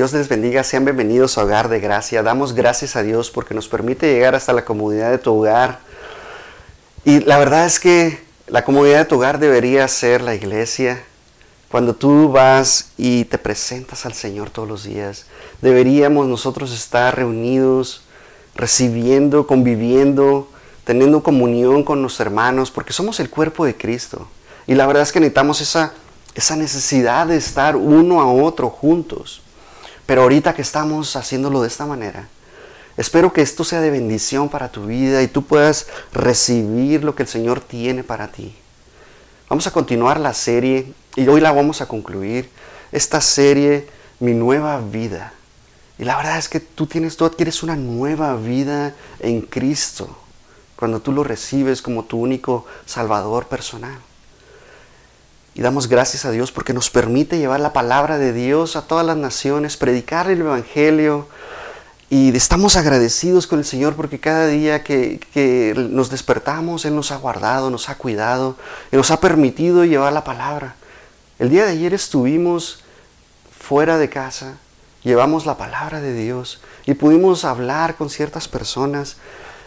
Dios les bendiga, sean bienvenidos a Hogar de Gracia. Damos gracias a Dios porque nos permite llegar hasta la comodidad de tu hogar. Y la verdad es que la comodidad de tu hogar debería ser la iglesia. Cuando tú vas y te presentas al Señor todos los días, deberíamos nosotros estar reunidos, recibiendo, conviviendo, teniendo comunión con los hermanos, porque somos el cuerpo de Cristo. Y la verdad es que necesitamos esa, esa necesidad de estar uno a otro juntos. Pero ahorita que estamos haciéndolo de esta manera, espero que esto sea de bendición para tu vida y tú puedas recibir lo que el Señor tiene para ti. Vamos a continuar la serie y hoy la vamos a concluir. Esta serie, Mi nueva vida. Y la verdad es que tú tienes, tú adquieres una nueva vida en Cristo cuando tú lo recibes como tu único Salvador personal. Y damos gracias a Dios porque nos permite llevar la palabra de Dios a todas las naciones, predicar el Evangelio. Y estamos agradecidos con el Señor porque cada día que, que, nos despertamos, Él nos ha guardado, nos ha cuidado y nos ha permitido llevar la palabra. El día de ayer estuvimos fuera de casa, llevamos la palabra de Dios y pudimos hablar con ciertas personas.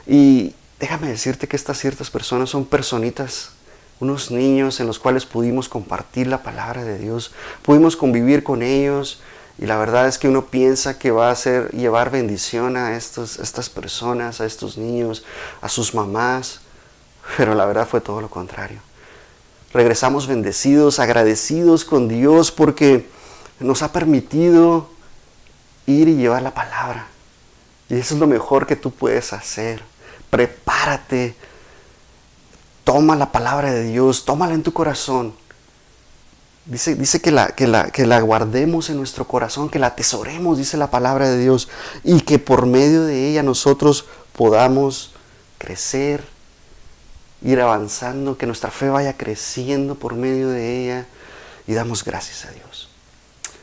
Y déjame decirte que estas ciertas personas son personitas unos niños en los cuales pudimos compartir la palabra de Dios, pudimos convivir con ellos y la verdad es que uno piensa que va a ser llevar bendición a estos, estas personas, a estos niños, a sus mamás, pero la verdad fue todo lo contrario. Regresamos bendecidos, agradecidos con Dios porque nos ha permitido ir y llevar la palabra. Y eso es lo mejor que tú puedes hacer. Prepárate Toma la palabra de Dios, tómala en tu corazón. Dice, dice que, la, que, la, que la guardemos en nuestro corazón, que la atesoremos, dice la palabra de Dios, y que por medio de ella nosotros podamos crecer, ir avanzando, que nuestra fe vaya creciendo por medio de ella, y damos gracias a Dios.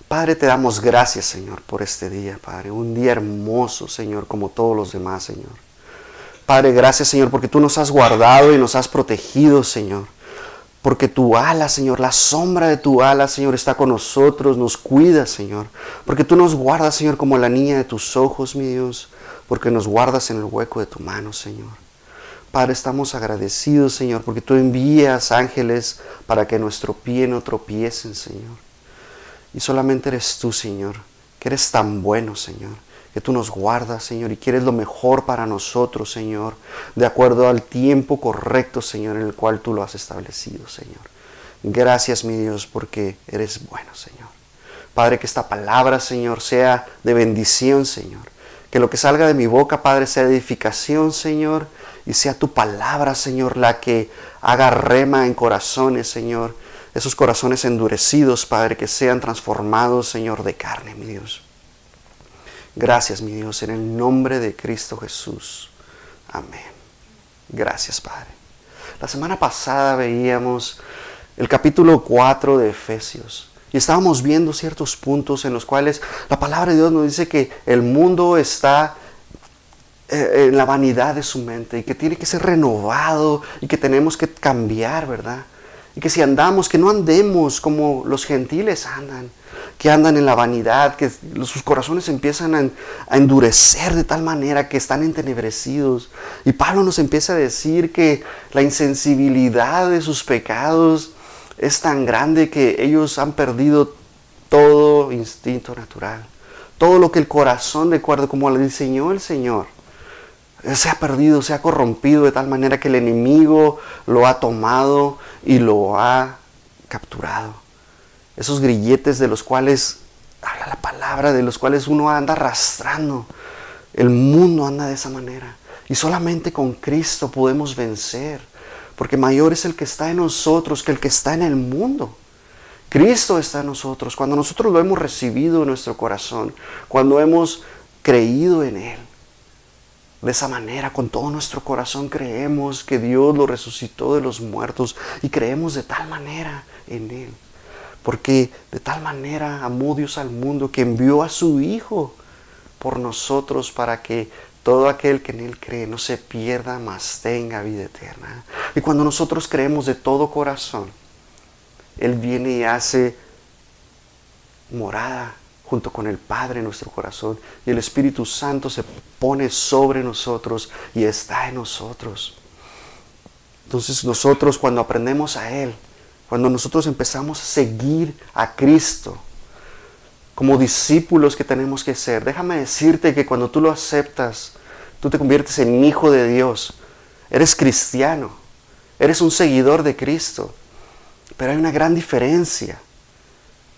Padre, te damos gracias, Señor, por este día, Padre, un día hermoso, Señor, como todos los demás, Señor. Padre, gracias Señor, porque tú nos has guardado y nos has protegido, Señor. Porque tu ala, Señor, la sombra de tu ala, Señor, está con nosotros, nos cuida, Señor. Porque tú nos guardas, Señor, como la niña de tus ojos, mi Dios. Porque nos guardas en el hueco de tu mano, Señor. Padre, estamos agradecidos, Señor, porque tú envías ángeles para que nuestro pie no tropiecen, Señor. Y solamente eres tú, Señor, que eres tan bueno, Señor que tú nos guardas, Señor, y quieres lo mejor para nosotros, Señor, de acuerdo al tiempo correcto, Señor, en el cual tú lo has establecido, Señor. Gracias, mi Dios, porque eres bueno, Señor. Padre, que esta palabra, Señor, sea de bendición, Señor. Que lo que salga de mi boca, Padre, sea de edificación, Señor, y sea tu palabra, Señor, la que haga rema en corazones, Señor. Esos corazones endurecidos, Padre, que sean transformados, Señor, de carne, mi Dios. Gracias, mi Dios, en el nombre de Cristo Jesús. Amén. Gracias, Padre. La semana pasada veíamos el capítulo 4 de Efesios y estábamos viendo ciertos puntos en los cuales la palabra de Dios nos dice que el mundo está eh, en la vanidad de su mente y que tiene que ser renovado y que tenemos que cambiar, ¿verdad? Y que si andamos, que no andemos como los gentiles andan, que andan en la vanidad, que sus corazones empiezan a, endurecer de tal manera que están entenebrecidos. Y Pablo nos empieza a decir que la insensibilidad de sus pecados es tan grande que ellos han perdido todo instinto natural. Todo lo que el corazón, de acuerdo como lo diseñó el Señor, se ha perdido, se ha corrompido de tal manera que el enemigo lo ha tomado y lo ha capturado esos grilletes de los cuales habla la palabra, de los cuales uno anda arrastrando. El mundo anda de esa manera. Y solamente con Cristo podemos vencer. Porque mayor es el que está en nosotros que el que está en el mundo. Cristo está en nosotros. Cuando nosotros lo hemos recibido en nuestro corazón, cuando hemos creído en Él, de esa manera, con todo nuestro corazón creemos que Dios lo resucitó de los muertos y creemos de tal manera en Él. Porque de tal manera amó Dios al mundo que envió a su Hijo por nosotros para que todo aquel que en Él cree no se pierda, mas tenga vida eterna. Y cuando nosotros creemos de todo corazón, Él viene y hace morada junto con el Padre en nuestro corazón y el Espíritu Santo se pone sobre nosotros y está en nosotros. Entonces nosotros cuando aprendemos a Él, cuando nosotros empezamos a seguir a Cristo, como discípulos que tenemos que ser, déjame decirte que cuando tú lo aceptas, tú te conviertes en hijo de Dios, eres cristiano, eres un seguidor de Cristo. Pero hay una gran diferencia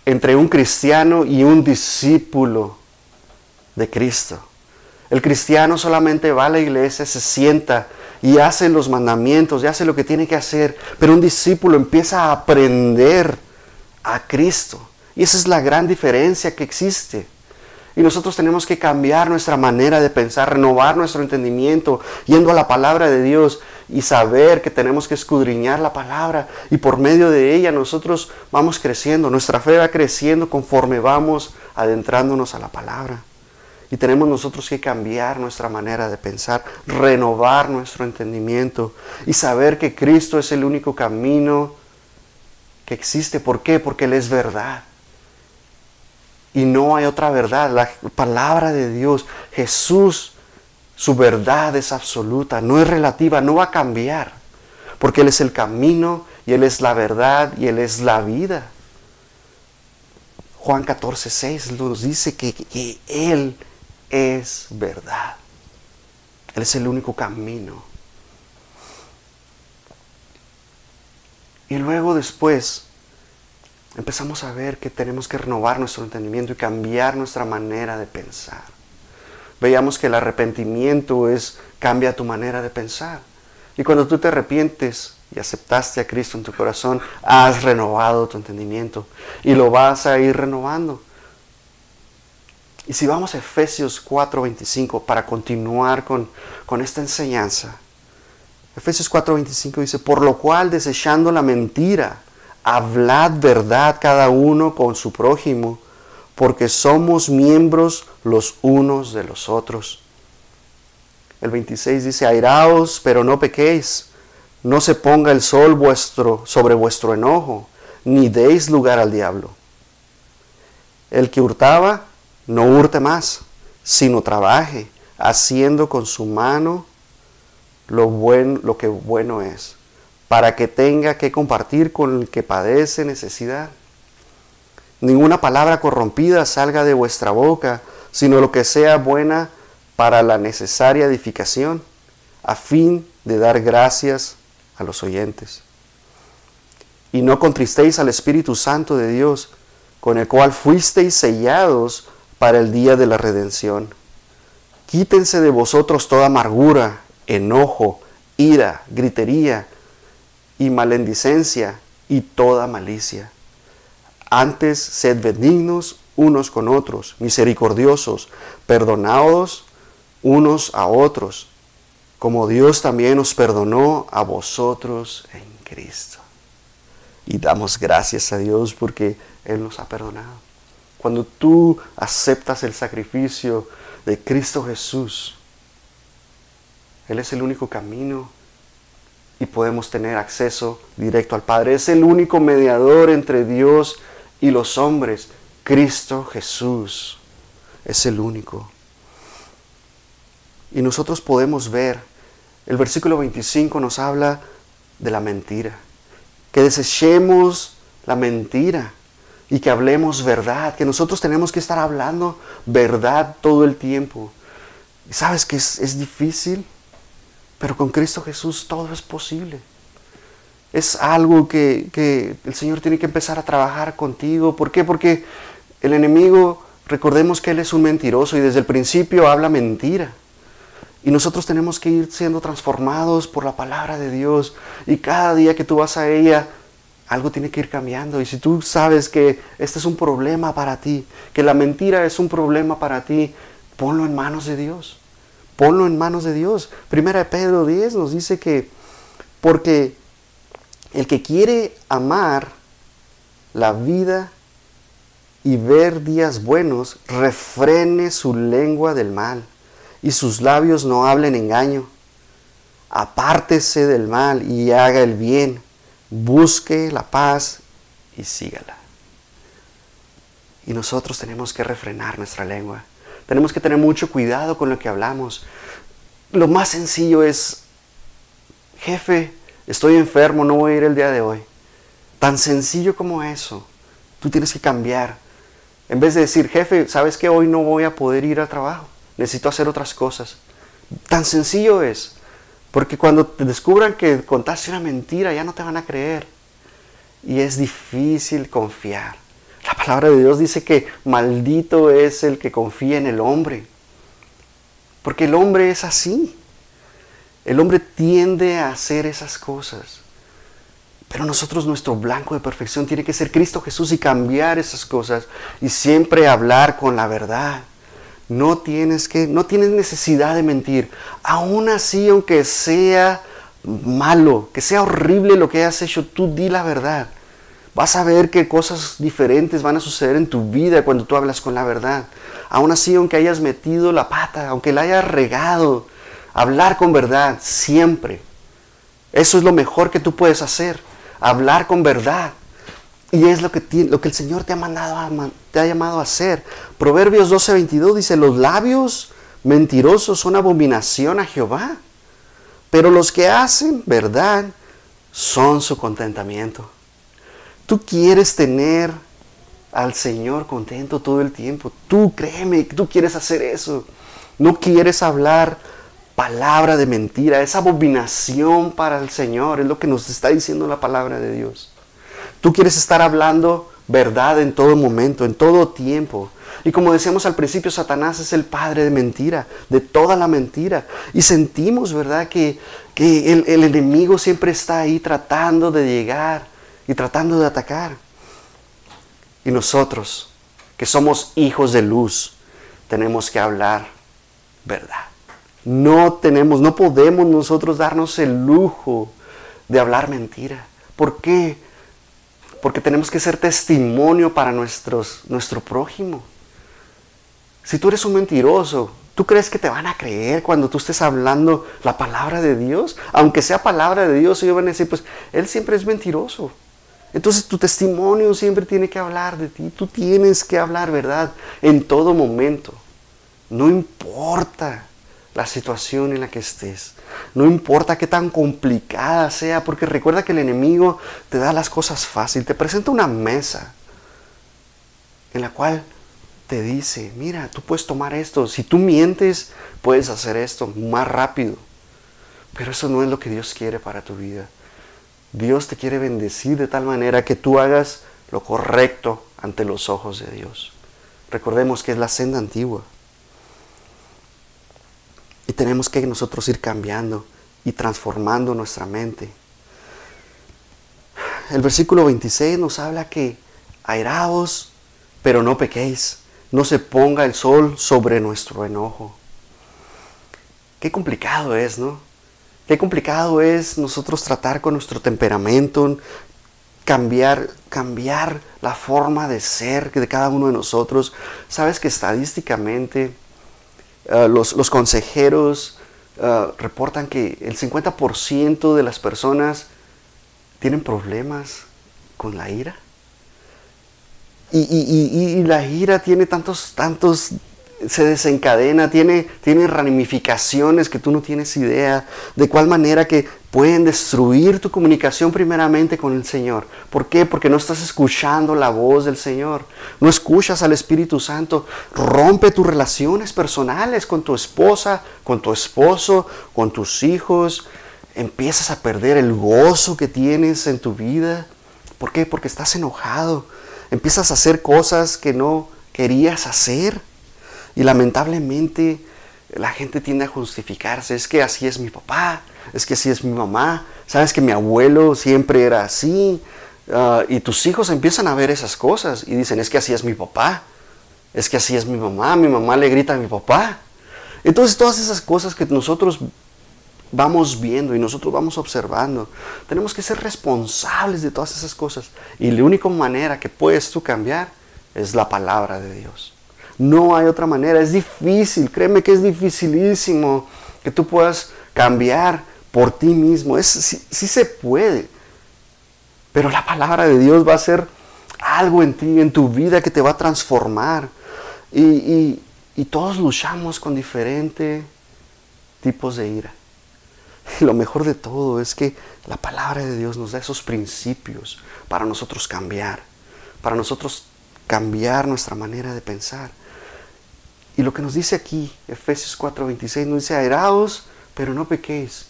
entre un cristiano y un discípulo de Cristo. El cristiano solamente va a la iglesia, se sienta y hace los mandamientos y hace lo que tiene que hacer, pero un discípulo empieza a aprender a Cristo. Y esa es la gran diferencia que existe. Y nosotros tenemos que cambiar nuestra manera de pensar, renovar nuestro entendimiento, yendo a la palabra de Dios y saber que tenemos que escudriñar la palabra y por medio de ella nosotros vamos creciendo, nuestra fe va creciendo conforme vamos adentrándonos a la palabra. Y tenemos nosotros que cambiar nuestra manera de pensar, renovar nuestro entendimiento y saber que Cristo es el único camino que existe. ¿Por qué? Porque Él es verdad. Y no hay otra verdad. La palabra de Dios, Jesús su verdad es absoluta, no es relativa, no va a cambiar, porque Él es el camino y Él es la verdad y Él es la vida. Juan 14, 6 nos dice que, que Él es verdad. Él es el único camino. Y luego después empezamos a ver que tenemos que renovar nuestro entendimiento y cambiar nuestra manera de pensar. Veíamos que el arrepentimiento es cambia tu manera de pensar. Y cuando tú te arrepientes y aceptaste a Cristo en tu corazón, has renovado tu entendimiento y lo vas a ir renovando. Y si vamos a Efesios 4:25 para continuar con, con esta enseñanza, Efesios 4:25 dice, por lo cual desechando la mentira, hablad verdad cada uno con su prójimo porque somos miembros los unos de los otros. El 26 dice, airaos, pero no pequéis, no se ponga el sol vuestro sobre vuestro enojo, ni deis lugar al diablo. El que hurtaba, no hurte más, sino trabaje, haciendo con su mano lo, buen, lo que bueno es, para que tenga que compartir con el que padece necesidad. Ninguna palabra corrompida salga de vuestra boca, sino lo que sea buena para la necesaria edificación, a fin de dar gracias a los oyentes. Y no contristéis al Espíritu Santo de Dios, con el cual fuisteis sellados para el día de la redención. Quítense de vosotros toda amargura, enojo, ira, gritería y malendicencia y toda malicia antes, sed benignos unos con otros, misericordiosos, perdonados unos a otros, como Dios también os perdonó a vosotros en Cristo. Y damos gracias a Dios porque Él nos ha perdonado. Cuando tú aceptas el sacrificio de Cristo Jesús, Él es el único camino y podemos tener acceso directo al Padre. Es el único mediador entre Dios y los hombres, Cristo Jesús es el único. Y nosotros podemos ver, el versículo 25 nos habla de la mentira, que desechemos la mentira y que hablemos verdad, que nosotros tenemos que estar hablando verdad todo el tiempo. Y sabes que es, es difícil, pero con Cristo Jesús todo es posible es algo que, el Señor tiene que empezar a trabajar contigo. ¿Por qué? Porque el enemigo, recordemos que Él es un mentiroso y desde el principio habla mentira. Y nosotros tenemos que ir siendo transformados por la palabra de Dios. Y cada día que tú vas a ella, algo tiene que ir cambiando. Y si tú sabes que este es un problema para ti, que la mentira es un problema para ti, ponlo en manos de Dios. Ponlo en manos de Dios. Primera Pedro 10 nos dice que porque el que quiere amar la vida y ver días buenos, refrene su lengua del mal y sus labios no hablen engaño. Apártese del mal y haga el bien, busque la paz y sígala. Y nosotros tenemos que refrenar nuestra lengua. Tenemos que tener mucho cuidado con lo que hablamos. Lo más sencillo es, jefe, estoy enfermo, no voy a ir el día de hoy. Tan sencillo como eso. Tú tienes que cambiar. En vez de decir, jefe, sabes que hoy no voy a poder ir al trabajo. Necesito hacer otras cosas. Tan sencillo es. Porque cuando te descubran que contaste una mentira, ya no te van a creer. Y es difícil confiar. La palabra de Dios dice que maldito es el que confía en el hombre. Porque el hombre es así. El hombre tiende a hacer esas cosas. Pero nosotros nuestro blanco de perfección tiene que ser Cristo Jesús y cambiar esas cosas y siempre hablar con la verdad. No tienes que no tienes necesidad de mentir. Aún así, aunque sea malo, que sea horrible lo que hayas hecho, tú di la verdad. Vas a ver que cosas diferentes van a suceder en tu vida cuando tú hablas con la verdad. Aún así, aunque hayas metido la pata, aunque la hayas regado, hablar con verdad siempre. Eso es lo mejor que tú puedes hacer, hablar con verdad. Y es lo que, lo que el Señor te ha, mandado te ha llamado a hacer. Proverbios 12:22 dice, los labios mentirosos son abominación a Jehová, pero los que hacen verdad son su contentamiento. Tú quieres tener al Señor contento todo el tiempo. Tú créeme, tú quieres hacer eso. No quieres hablar palabra de mentira. Es abominación para el Señor. Es lo que nos está diciendo la palabra de Dios. Tú quieres estar hablando verdad en todo momento, en todo tiempo. Y como decíamos al principio, Satanás es el padre de mentira, de toda la mentira. Y sentimos, ¿verdad?, que, que el, el enemigo siempre está ahí tratando de llegar y tratando de atacar. Y nosotros, que somos hijos de luz, tenemos que hablar verdad. No tenemos, no podemos nosotros darnos el lujo de hablar mentira. ¿Por qué? Porque tenemos que ser testimonio para nuestros, nuestro prójimo. Si tú eres un mentiroso, ¿tú crees que te van a creer cuando tú estés hablando la palabra de Dios? Aunque sea palabra de Dios, ellos van a decir, pues él siempre es mentiroso. Entonces tu testimonio siempre tiene que hablar de ti. Tú tienes que hablar verdad en todo momento. No importa la situación en la que estés. No importa qué tan complicada sea, porque recuerda que el enemigo te da las cosas fáciles. Te presenta una mesa en la cual te dice, mira, tú puedes tomar esto. Si tú mientes, puedes hacer esto más rápido. Pero eso no es lo que Dios quiere para tu vida. Dios te quiere bendecir de tal manera que tú hagas lo correcto ante los ojos de Dios. Recordemos que es la senda antigua. Y tenemos que nosotros ir cambiando y transformando nuestra mente. El versículo 26 nos habla que airaos, pero no pequéis. No se ponga el sol sobre nuestro enojo. Qué complicado es, ¿no? Qué complicado es nosotros tratar con nuestro temperamento, cambiar, cambiar la forma de ser de cada uno de nosotros. Sabes que estadísticamente eh, los, consejeros eh, reportan que el 50% de las personas tienen problemas con la ira. Y, y, la ira tiene tantos, tantos se desencadena, tiene, tiene ramificaciones que tú no tienes idea, de cuál manera que pueden destruir tu comunicación primeramente con el Señor. ¿Por qué? Porque no estás escuchando la voz del Señor, no escuchas al Espíritu Santo, rompe tus relaciones personales con tu esposa, con tu esposo, con tus hijos, empiezas a perder el gozo que tienes en tu vida. ¿Por qué? Porque estás enojado, empiezas a hacer cosas que no querías hacer y lamentablemente la gente tiende a justificarse, es que así es mi papá, es que así es mi mamá, sabes que mi abuelo siempre era así. Ah, y tus hijos empiezan a ver esas cosas y dicen, es que así es mi papá, es que así es mi mamá, mi mamá le grita a mi papá. Entonces todas esas cosas que nosotros vamos viendo y nosotros vamos observando, tenemos que ser responsables de todas esas cosas. Y la única manera que puedes tú cambiar es la palabra de Dios. No hay otra manera. Es difícil, créeme que es dificilísimo que tú puedas cambiar por ti mismo. Es, sí, se puede. Pero la palabra de Dios va a ser algo en ti, en tu vida que te va a transformar. Y, y todos luchamos con diferentes tipos de ira. Y lo mejor de todo es que la palabra de Dios nos da esos principios para nosotros cambiar, para nosotros cambiar nuestra manera de pensar. Y lo que nos dice aquí, Efesios 4:26, nos dice, airaos, pero no pequéis.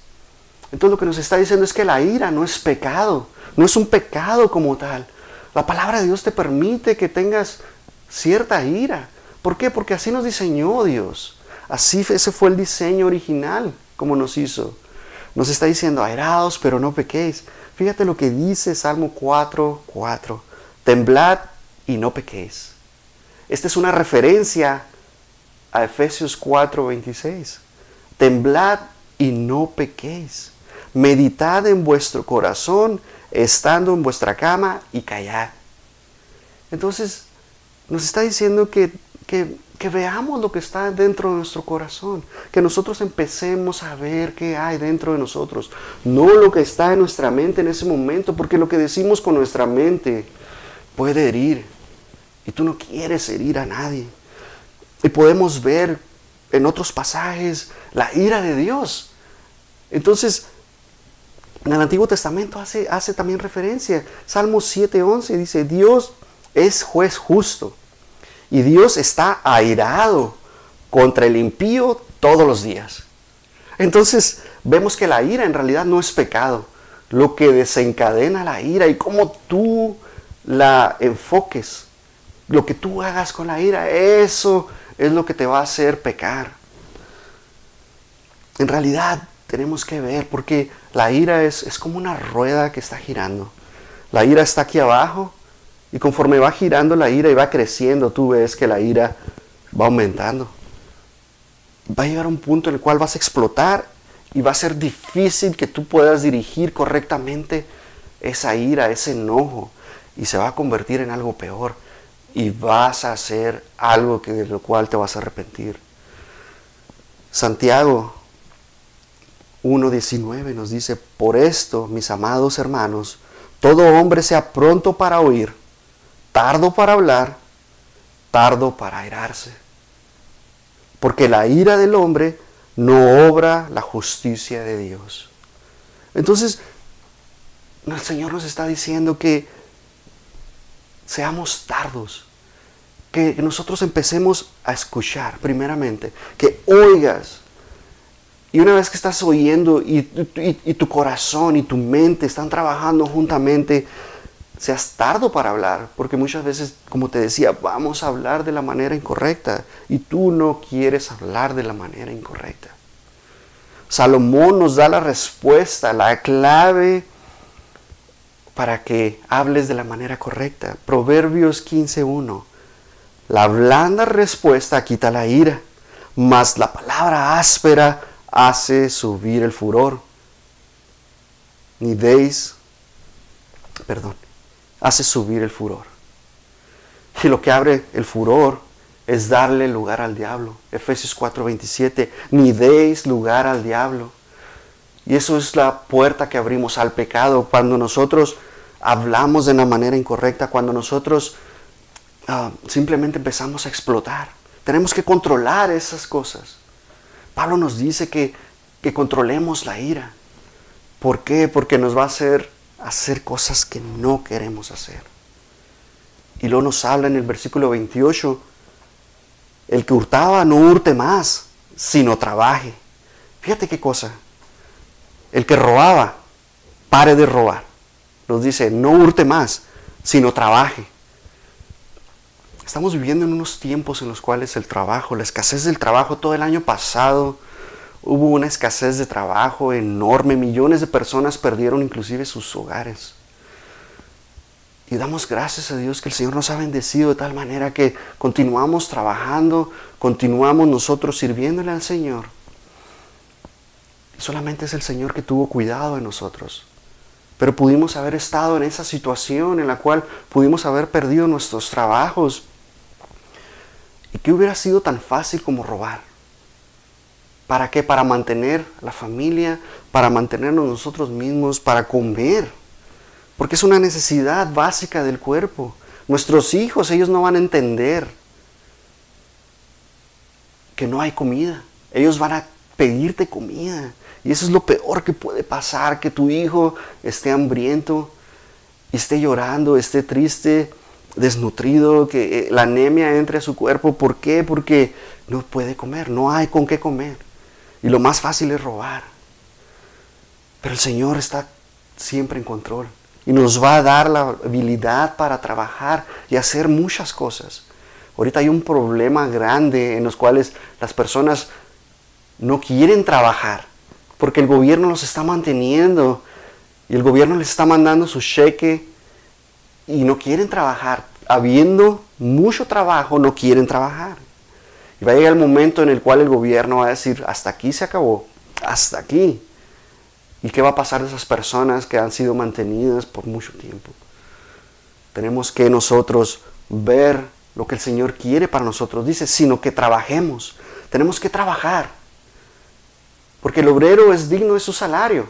Entonces lo que nos está diciendo es que la ira no es pecado, no es un pecado como tal. La palabra de Dios te permite que tengas cierta ira. ¿Por qué? Porque así nos diseñó Dios. Así ese fue el diseño original como nos hizo. Nos está diciendo, airaos, pero no pequéis. Fíjate lo que dice Salmo 4, 4. Temblad y no pequéis. Esta es una referencia a Efesios 4, 26. Temblad y no pequéis. Meditad en vuestro corazón, estando en vuestra cama y callad. Entonces, nos está diciendo que, que que veamos lo que está dentro de nuestro corazón, que nosotros empecemos a ver qué hay dentro de nosotros, no lo que está en nuestra mente en ese momento, porque lo que decimos con nuestra mente puede herir, y tú no quieres herir a nadie. Y podemos ver en otros pasajes la ira de Dios. Entonces, en el Antiguo Testamento hace, hace también referencia. Salmo 7:11 dice, Dios es juez justo y Dios está airado contra el impío todos los días. Entonces vemos que la ira en realidad no es pecado. Lo que desencadena la ira y cómo tú la enfoques, lo que tú hagas con la ira, eso es lo que te va a hacer pecar. En realidad tenemos que ver, porque la ira es, es como una rueda que está girando. La ira está aquí abajo y conforme va girando la ira y va creciendo, tú ves que la ira va aumentando. Va a llegar a un punto en el cual vas a explotar y va a ser difícil que tú puedas dirigir correctamente esa ira, ese enojo, y se va a convertir en algo peor. Y vas a hacer algo que, de lo cual te vas a arrepentir. Santiago 1.19 nos dice, por esto, mis amados hermanos, todo hombre sea pronto para oír, tardo para hablar, tardo para airarse. Porque la ira del hombre no obra la justicia de Dios. Entonces, el Señor nos está diciendo que seamos tardos, que nosotros empecemos a escuchar primeramente, que oigas. Y una vez que estás oyendo y, y tu corazón y tu mente están trabajando juntamente, seas tardo para hablar, porque muchas veces, como te decía, vamos a hablar de la manera incorrecta y tú no quieres hablar de la manera incorrecta. Salomón nos da la respuesta, la clave para que hables de la manera correcta. Proverbios 15.1. La blanda respuesta quita la ira, mas la palabra áspera hace subir el furor. Ni deis, perdón, hace subir el furor. Y lo que abre el furor es darle lugar al diablo. Efesios 4:27, ni deis lugar al diablo. Y eso es la puerta que abrimos al pecado cuando nosotros hablamos de una manera incorrecta, cuando nosotros ah, simplemente empezamos a explotar. Tenemos que controlar esas cosas. Pablo nos dice que, que controlemos la ira. ¿Por qué? Porque nos va a hacer hacer cosas que no queremos hacer. Y luego nos habla en el versículo 28, el que hurtaba no hurte más, sino trabaje. Fíjate qué cosa. El que robaba, pare de robar. Nos dice, no hurte más, sino trabaje. Estamos viviendo en unos tiempos en los cuales el trabajo, la escasez del trabajo todo el año pasado, Hubo una escasez de trabajo enorme, millones de personas perdieron inclusive sus hogares. Y damos gracias a Dios que el Señor nos ha bendecido de tal manera que continuamos trabajando, continuamos nosotros sirviéndole al Señor. Solamente es el Señor que tuvo cuidado de nosotros. Pero pudimos haber estado en esa situación en la cual pudimos haber perdido nuestros trabajos. ¿Y qué hubiera sido tan fácil como robar? ¿Para qué? Para mantener la familia, para mantenernos nosotros mismos, para comer. Porque es una necesidad básica del cuerpo. Nuestros hijos, ellos no van a entender que no hay comida. Ellos van a pedirte comida. Y eso es lo peor que puede pasar, que tu hijo esté hambriento, esté llorando, esté triste, desnutrido, que eh, la anemia entre a su cuerpo. ¿Por qué? Porque no puede comer, no hay con qué comer. Y lo más fácil es robar. Pero el Señor está siempre en control y nos va a dar la habilidad para trabajar y hacer muchas cosas. Ahorita hay un problema grande en los cuales las personas no quieren trabajar porque el gobierno los está manteniendo y el gobierno les está mandando su cheque y no quieren trabajar. Habiendo mucho trabajo, no quieren trabajar. Y va a llegar el momento en el cual el gobierno va a decir, hasta aquí se acabó, hasta aquí. ¿Y qué va a pasar de esas personas que han sido mantenidas por mucho tiempo? Tenemos que nosotros ver lo que el Señor quiere para nosotros. Dice, sino que trabajemos. Tenemos que trabajar. Porque el obrero es digno de su salario.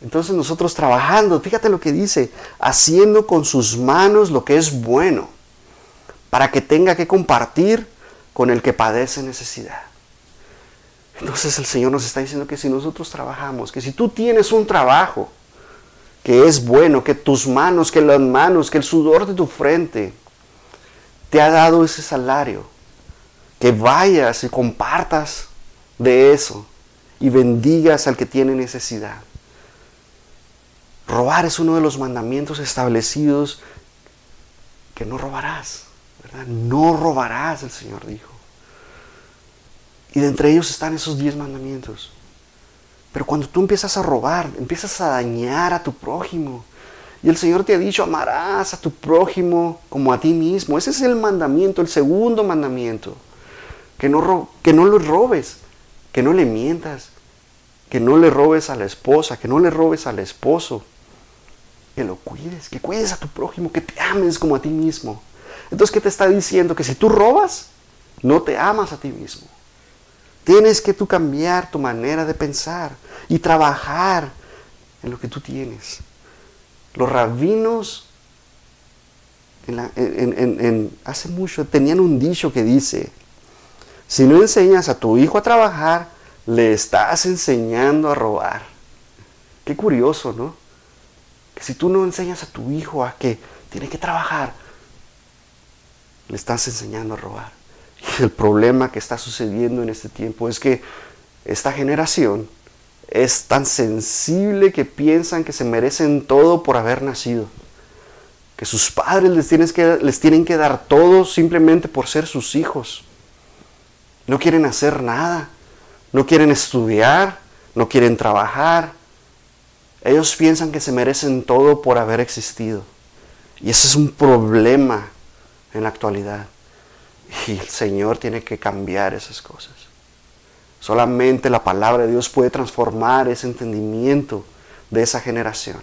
Entonces nosotros trabajando, fíjate lo que dice, haciendo con sus manos lo que es bueno, para que tenga que compartir con el que padece necesidad. Entonces el Señor nos está diciendo que si nosotros trabajamos, que si tú tienes un trabajo que es bueno, que tus manos, que las manos, que el sudor de tu frente te ha dado ese salario, que vayas y compartas de eso y bendigas al que tiene necesidad. Robar es uno de los mandamientos establecidos que no robarás, ¿verdad? No robarás, el Señor dijo. Y de entre ellos están esos diez mandamientos. Pero cuando tú empiezas a robar, empiezas a dañar a tu prójimo. Y el Señor te ha dicho, amarás a tu prójimo como a ti mismo. Ese es el mandamiento, el segundo mandamiento. Que no, que no lo robes, que no le mientas, que no le robes a la esposa, que no le robes al esposo. Que lo cuides, que cuides a tu prójimo, que te ames como a ti mismo. Entonces, ¿qué te está diciendo? Que si tú robas, no te amas a ti mismo. Tienes que tú cambiar tu manera de pensar y trabajar en lo que tú tienes. Los rabinos hace mucho tenían un dicho que dice, si no enseñas a tu hijo a trabajar, le estás enseñando a robar. Qué curioso, ¿no? Que si tú no enseñas a tu hijo a que tiene que trabajar, le estás enseñando a robar. Y el problema que está sucediendo en este tiempo es que esta generación es tan sensible que piensan que se merecen todo por haber nacido. Que sus padres les, que, les tienen que dar todo simplemente por ser sus hijos. No quieren hacer nada. No quieren estudiar. No quieren trabajar. Ellos piensan que se merecen todo por haber existido. Y ese es un problema en la actualidad. Y el Señor tiene que cambiar esas cosas. Solamente la palabra de Dios puede transformar ese entendimiento de esa generación.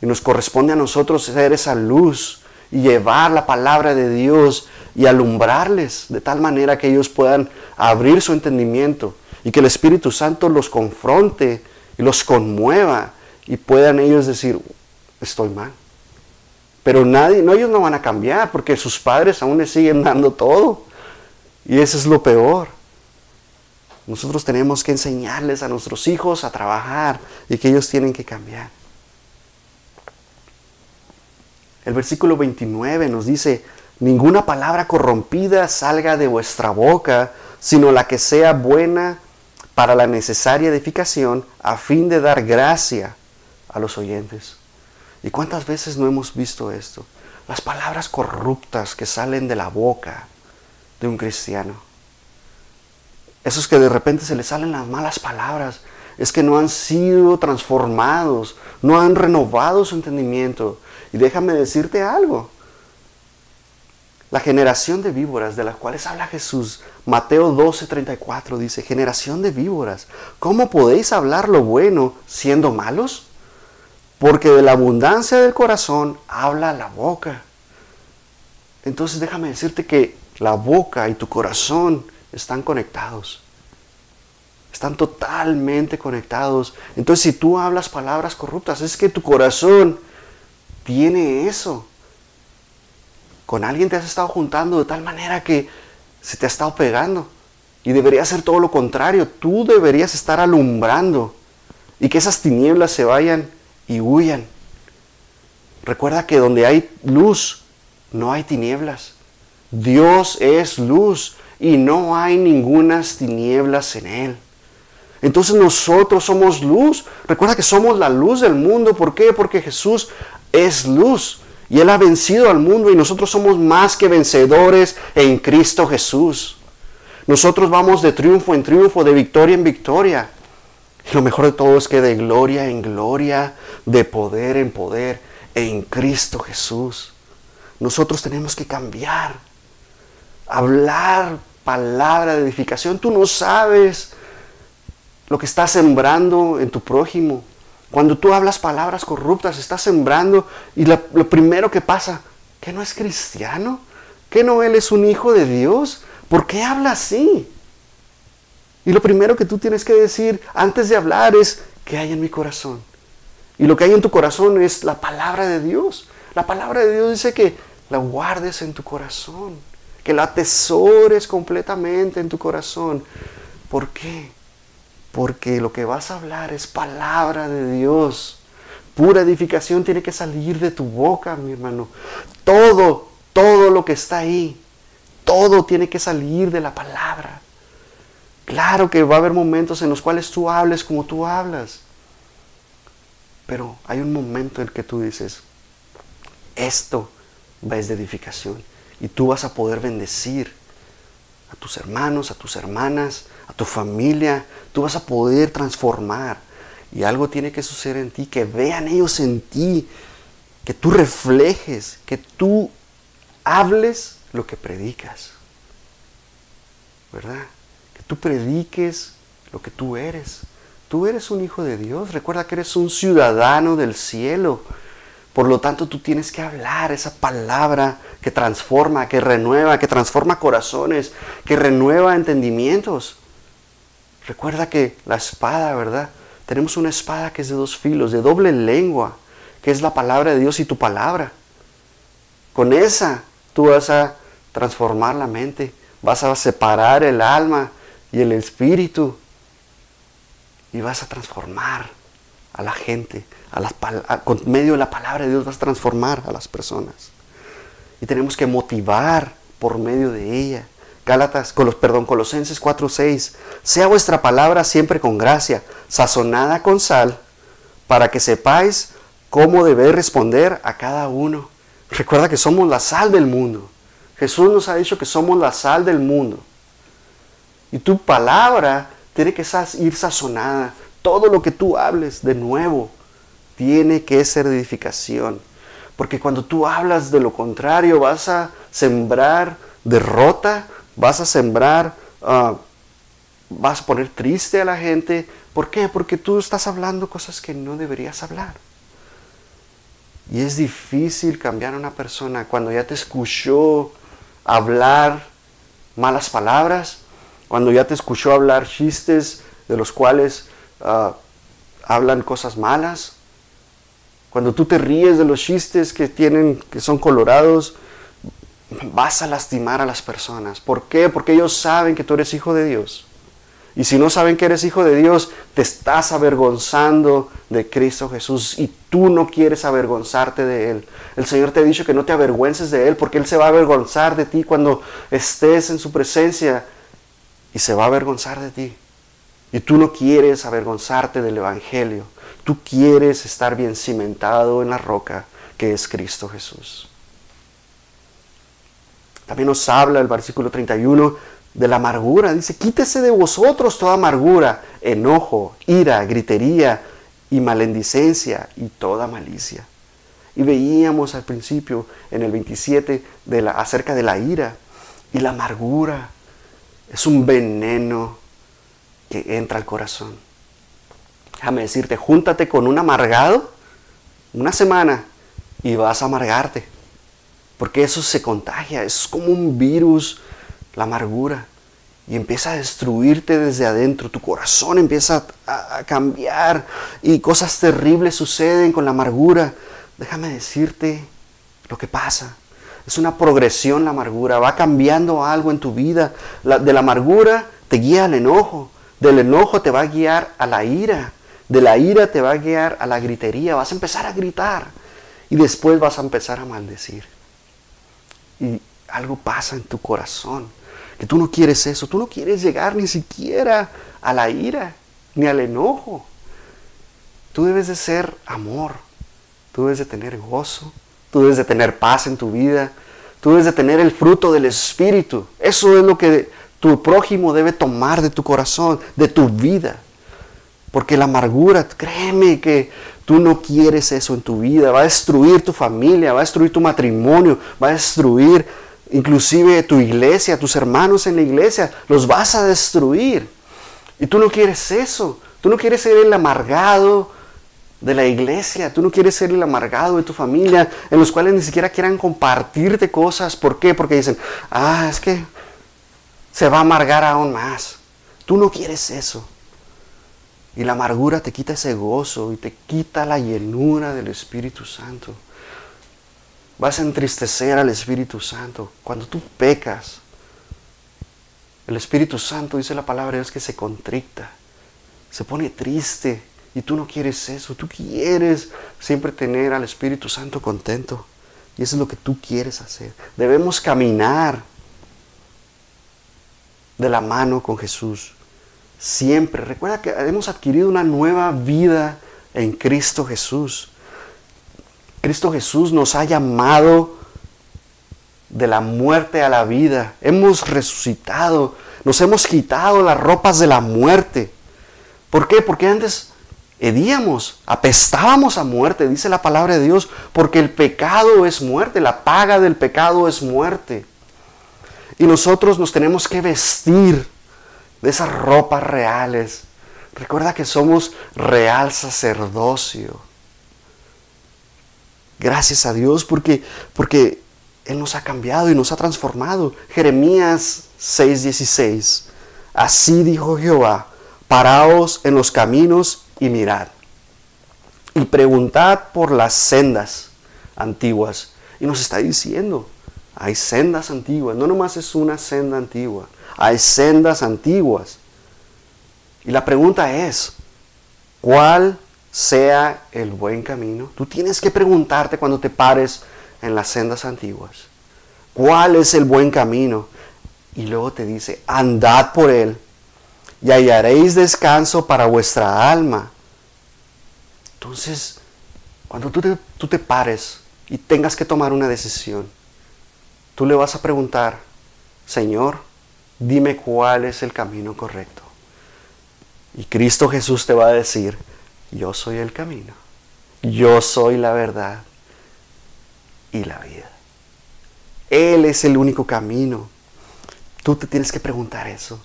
Y nos corresponde a nosotros ser esa luz y llevar la palabra de Dios y alumbrarles de tal manera que ellos puedan abrir su entendimiento y que el Espíritu Santo los confronte y los conmueva y puedan ellos decir, estoy mal. Pero nadie, no, ellos no van a cambiar porque sus padres aún les siguen dando todo. Y eso es lo peor. Nosotros tenemos que enseñarles a nuestros hijos a trabajar y que ellos tienen que cambiar. El versículo 29 nos dice, ninguna palabra corrompida salga de vuestra boca, sino la que sea buena para la necesaria edificación a fin de dar gracia a los oyentes. ¿Y cuántas veces no hemos visto esto? Las palabras corruptas que salen de la boca de un cristiano. Esos que de repente se les salen las malas palabras, es que no han sido transformados, no han renovado su entendimiento. Y déjame decirte algo. La generación de víboras de las cuales habla Jesús, Mateo 12:34 dice, generación de víboras, ¿cómo podéis hablar lo bueno siendo malos? Porque de la abundancia del corazón habla la boca. Entonces déjame decirte que la boca y tu corazón están conectados. Están totalmente conectados. Entonces si tú hablas palabras corruptas, es que tu corazón tiene eso. Con alguien te has estado juntando de tal manera que se te ha estado pegando. Y debería ser todo lo contrario. Tú deberías estar alumbrando y que esas tinieblas se vayan y huyan. Recuerda que donde hay luz, no hay tinieblas. Dios es luz y no hay ningunas tinieblas en él. Entonces nosotros somos luz. Recuerda que somos la luz del mundo. ¿Por qué? Porque Jesús es luz. Y Él ha vencido al mundo y nosotros somos más que vencedores en Cristo Jesús. Nosotros vamos de triunfo en triunfo, de victoria en victoria. Y lo mejor de todo es que de gloria en gloria, de poder en poder, en Cristo Jesús. Nosotros tenemos que cambiar, hablar palabra de edificación. Tú no sabes lo que estás sembrando en tu prójimo. Cuando tú hablas palabras corruptas, estás sembrando y lo, primero que pasa, que no es cristiano, que no él es un hijo de Dios, ¿por qué habla así? Y lo primero que tú tienes que decir antes de hablar es, ¿qué hay en mi corazón? Y lo que hay en tu corazón es la palabra de Dios. La palabra de Dios dice que la guardes en tu corazón, que la atesores completamente en tu corazón. ¿Por qué? Porque lo que vas a hablar es palabra de Dios. Pura edificación tiene que salir de tu boca, mi hermano. Todo, todo lo que está ahí, todo tiene que salir de la palabra. Claro que va a haber momentos en los cuales tú hables como tú hablas. Pero hay un momento en que tú dices, esto va de edificación. Y tú vas a poder bendecir a tus hermanos, a tus hermanas, a tu familia, tú vas a poder transformar. Y algo tiene que suceder en ti, que vean ellos en ti, que tú reflejes, que tú hables lo que predicas. ¿Verdad? Que tú prediques lo que tú eres. Tú eres un hijo de Dios. Recuerda que eres un ciudadano del cielo. Por lo tanto, tú tienes que hablar esa palabra que transforma, que renueva, que transforma corazones, que renueva entendimientos. Recuerda que la espada, ¿verdad? Tenemos una espada que es de dos filos, de doble lengua, que es la palabra de Dios y tu palabra. Con esa tú vas a transformar la mente, vas a separar el alma y el espíritu y vas a transformar a la gente, a con medio de la palabra de Dios vas a transformar a las personas. Y tenemos que motivar por medio de ella. Gálatas, perdón, Colosenses 4:6. Sea vuestra palabra siempre con gracia, sazonada con sal, para que sepáis cómo debéis responder a cada uno. Recuerda que somos la sal del mundo. Jesús nos ha dicho que somos la sal del mundo. Y tu palabra tiene que ir sazonada, todo lo que tú hables de nuevo tiene que ser edificación. Porque cuando tú hablas de lo contrario, vas a sembrar derrota, vas a sembrar, ah, vas a poner triste a la gente. ¿Por qué? Porque tú estás hablando cosas que no deberías hablar. Y es difícil cambiar a una persona cuando ya te escuchó hablar malas palabras, cuando ya te escuchó hablar chistes de los cuales Ah, hablan cosas malas. Cuando tú te ríes de los chistes que tienen, que son colorados, vas a lastimar a las personas. ¿Por qué? Porque ellos saben que tú eres hijo de Dios. Y si no saben que eres hijo de Dios, te estás avergonzando de Cristo Jesús y tú no quieres avergonzarte de Él. El Señor te ha dicho que no te avergüences de Él porque Él se va a avergonzar de ti cuando estés en su presencia y se va a avergonzar de ti. Y tú no quieres avergonzarte del Evangelio. Tú quieres estar bien cimentado en la roca que es Cristo Jesús. También nos habla el versículo 31 de la amargura. Dice, quítese de vosotros toda amargura, enojo, ira, gritería y malendicencia y toda malicia. Y veíamos al principio en el 27 de la, acerca de la ira y la amargura. Es un veneno que entra al corazón. Déjame decirte, júntate con un amargado una semana y vas a amargarte. Porque eso se contagia, es como un virus, la amargura. Y empieza a destruirte desde adentro, tu corazón empieza a, cambiar y cosas terribles suceden con la amargura. déjame decirte lo que pasa. Es una progresión la amargura, va cambiando algo en tu vida. de la amargura te guía al enojo, del enojo te va a guiar a la ira, de la ira te va a guiar a la gritería, vas a empezar a gritar y después vas a empezar a maldecir. Y algo pasa en tu corazón, que tú no quieres eso, tú no quieres llegar ni siquiera a la ira, ni al enojo. Tú debes de ser amor, tú debes de tener gozo, Tú debes de tener paz en tu vida. Tú debes de tener el fruto del Espíritu. Eso es lo que tu prójimo debe tomar de tu corazón, de tu vida. Porque la amargura, créeme que tú no quieres eso en tu vida. Va a destruir tu familia, va a destruir tu matrimonio, va a destruir inclusive tu iglesia, tus hermanos en la iglesia. Los vas a destruir. Y tú no quieres eso. Tú no quieres ser el amargado, de la iglesia. Tú no quieres ser el amargado de tu familia, en los cuales ni siquiera quieran compartirte cosas. ¿Por qué? Porque dicen, ah, es que se va a amargar aún más. Tú no quieres eso. Y la amargura te quita ese gozo y te quita la llenura del Espíritu Santo. Vas a entristecer al Espíritu Santo. Cuando tú pecas, el Espíritu Santo, dice la palabra Dios, que se contricta, se pone triste y tú no quieres eso, tú quieres siempre tener al Espíritu Santo contento. Y eso es lo que tú quieres hacer. Debemos caminar de la mano con Jesús. Siempre. Recuerda que hemos adquirido una nueva vida en Cristo Jesús. Cristo Jesús nos ha llamado de la muerte a la vida. Hemos resucitado. Nos hemos quitado las ropas de la muerte. ¿Por qué? Porque antes hedíamos, apestábamos a muerte, dice la palabra de Dios, porque el pecado es muerte, la paga del pecado es muerte. Y nosotros nos tenemos que vestir de esas ropas reales. Recuerda que somos real sacerdocio. Gracias a Dios porque, porque Él nos ha cambiado y nos ha transformado. Jeremías 6:16. Así dijo Jehová, paraos en los caminos y mirad. Y preguntad por las sendas antiguas. Y nos está diciendo, hay sendas antiguas, no nomás es una senda antigua, hay sendas antiguas. Y la pregunta es, ¿cuál sea el buen camino? Tú tienes que preguntarte cuando te pares en las sendas antiguas, ¿cuál es el buen camino? Y luego te dice, andad por él y hallaréis descanso para vuestra alma. Entonces, cuando tú te, tú te pares y tengas que tomar una decisión, tú le vas a preguntar, Señor, dime cuál es el camino correcto. Y Cristo Jesús te va a decir, yo soy el camino, yo soy la verdad y la vida. Él es el único camino. Tú te tienes que preguntar eso.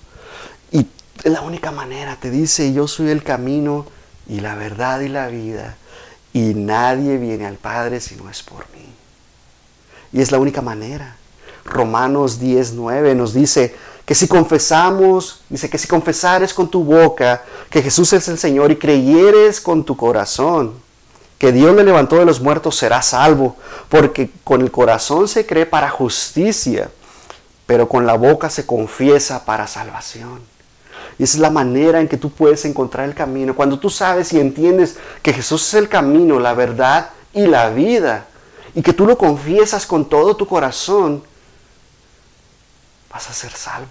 Y la única manera, te dice, yo soy el camino y la verdad y la vida, y nadie viene al Padre si no es por mí. Y es la única manera. Romanos 10:9 nos dice que si confesamos, dice que si confesares con tu boca que Jesús es el Señor y creyeres con tu corazón que Dios le levantó de los muertos, serás salvo, porque con el corazón se cree para justicia, pero con la boca se confiesa para salvación. Y esa es la manera en que tú puedes encontrar el camino. Cuando tú sabes y entiendes que Jesús es el camino, la verdad y la vida, y que tú lo confiesas con todo tu corazón, vas a ser salvo.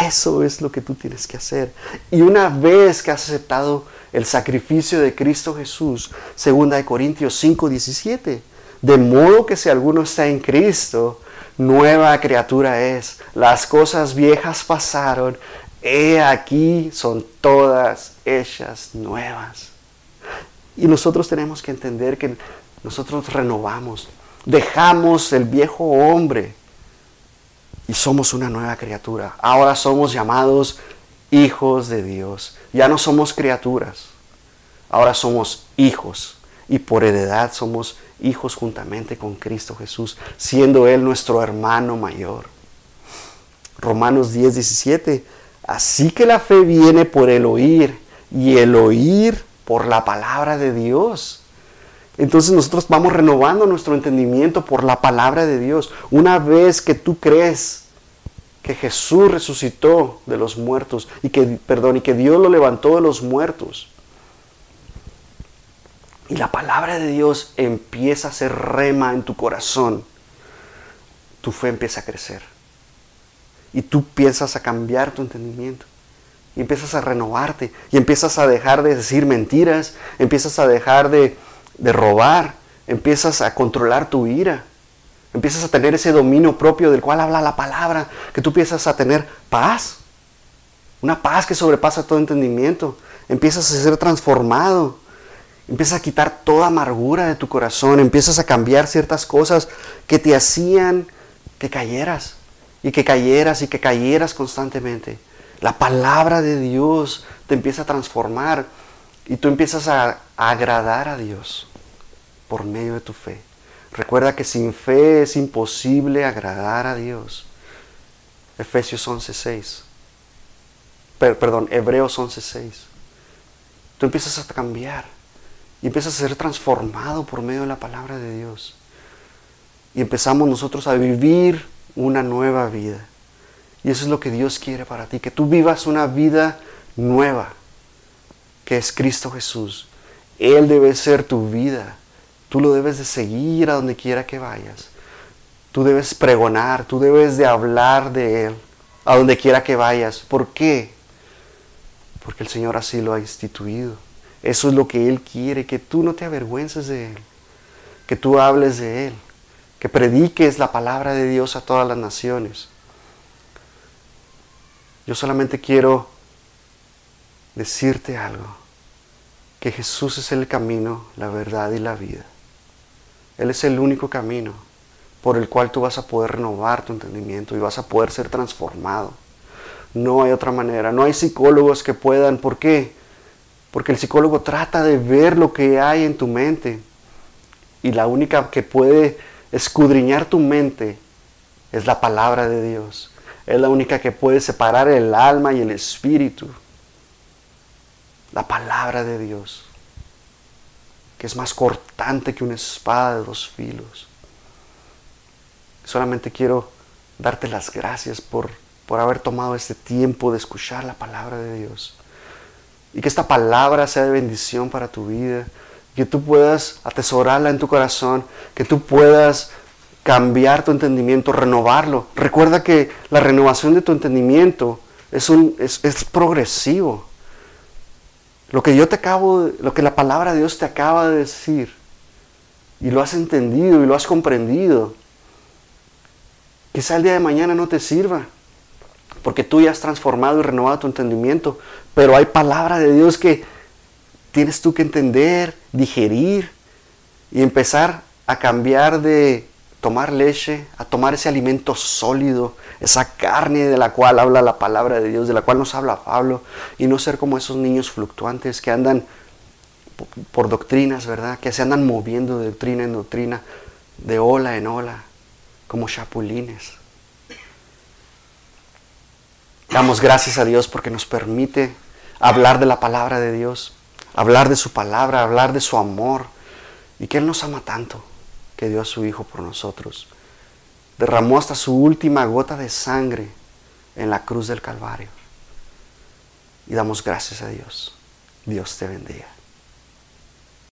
Eso es lo que tú tienes que hacer. Y una vez que has aceptado el sacrificio de Cristo Jesús, 2 Corintios 5, 17, de modo que si alguno está en Cristo, nueva criatura es. Las cosas viejas pasaron, he aquí son todas ellas nuevas. Y nosotros tenemos que entender que nosotros renovamos, dejamos el viejo hombre y somos una nueva criatura. Ahora somos llamados hijos de Dios. Ya no somos criaturas, ahora somos hijos y por heredad somos hijos juntamente con Cristo Jesús, siendo Él nuestro hermano mayor. Romanos 10, 17 Así que la fe viene por el oír y el oír por la palabra de Dios. Entonces nosotros vamos renovando nuestro entendimiento por la palabra de Dios. Una vez que tú crees que Jesús resucitó de los muertos y que, perdón, y que Dios lo levantó de los muertos. Y la palabra de Dios empieza a ser rema en tu corazón. Tu fe empieza a crecer. Y tú piensas a cambiar tu entendimiento. Y empiezas a renovarte. Y empiezas a dejar de decir mentiras. Empiezas a dejar de, de robar. Empiezas a controlar tu ira Empiezas a tener ese dominio propio del cual habla la palabra, que tú empiezas a tener paz, una paz que sobrepasa todo entendimiento. Empiezas a ser transformado, empiezas a quitar toda amargura de tu corazón, empiezas a cambiar ciertas cosas que te hacían que cayeras y que cayeras y que cayeras constantemente. La palabra de Dios te empieza a transformar y tú empiezas a, agradar a Dios por medio de tu fe. Recuerda que sin fe es imposible agradar a Dios. Efesios 11:6. perdón, Hebreos 11:6. Tú empiezas a cambiar y empiezas a ser transformado por medio de la palabra de Dios. Y empezamos nosotros a vivir una nueva vida. Y eso es lo que Dios quiere para ti, que tú vivas una vida nueva, que es Cristo Jesús. Él debe ser tu vida. Tú lo debes de seguir a donde quiera que vayas. Tú debes pregonar, tú debes de hablar de Él a donde quiera que vayas. ¿Por qué? Porque el Señor así lo ha instituido. Eso es lo que Él quiere, que tú no te avergüences de Él, que tú hables de Él, que prediques la palabra de Dios a todas las naciones. Yo solamente quiero decirte algo, que Jesús es el camino, la verdad y la vida. Él es el único camino por el cual tú vas a poder renovar tu entendimiento y vas a poder ser transformado. No hay otra manera. No hay psicólogos que puedan. ¿Por qué? Porque el psicólogo trata de ver lo que hay en tu mente. Y la única que puede escudriñar tu mente es la palabra de Dios. Es la única que puede separar el alma y el espíritu. La palabra de Dios que es más cortante que una espada de dos filos. Solamente quiero darte las gracias por, por haber tomado este tiempo de escuchar la palabra de Dios. Y que esta palabra sea de bendición para tu vida. Que tú puedas atesorarla en tu corazón. Que tú puedas cambiar tu entendimiento, renovarlo. Recuerda que la renovación de tu entendimiento es, un, es, es progresivo. Lo que yo te acabo, lo que la palabra de Dios te acaba de decir, y lo has entendido y lo has comprendido, quizá el día de mañana no te sirva, porque tú ya has transformado y renovado tu entendimiento, pero hay palabra de Dios que tienes tú que entender, digerir y empezar a cambiar de tomar leche, a tomar ese alimento sólido, esa carne de la cual habla la palabra de Dios, de la cual nos habla Pablo, y no ser como esos niños fluctuantes que andan por doctrinas, ¿verdad? Que se andan moviendo de doctrina en doctrina, de ola en ola, como chapulines. Damos gracias a Dios porque nos permite hablar de la palabra de Dios, hablar de su palabra, hablar de su amor, y que Él nos ama tanto que dio a su Hijo por nosotros. Derramó hasta su última gota de sangre en la cruz del Calvario. Y damos gracias a Dios. Dios te bendiga.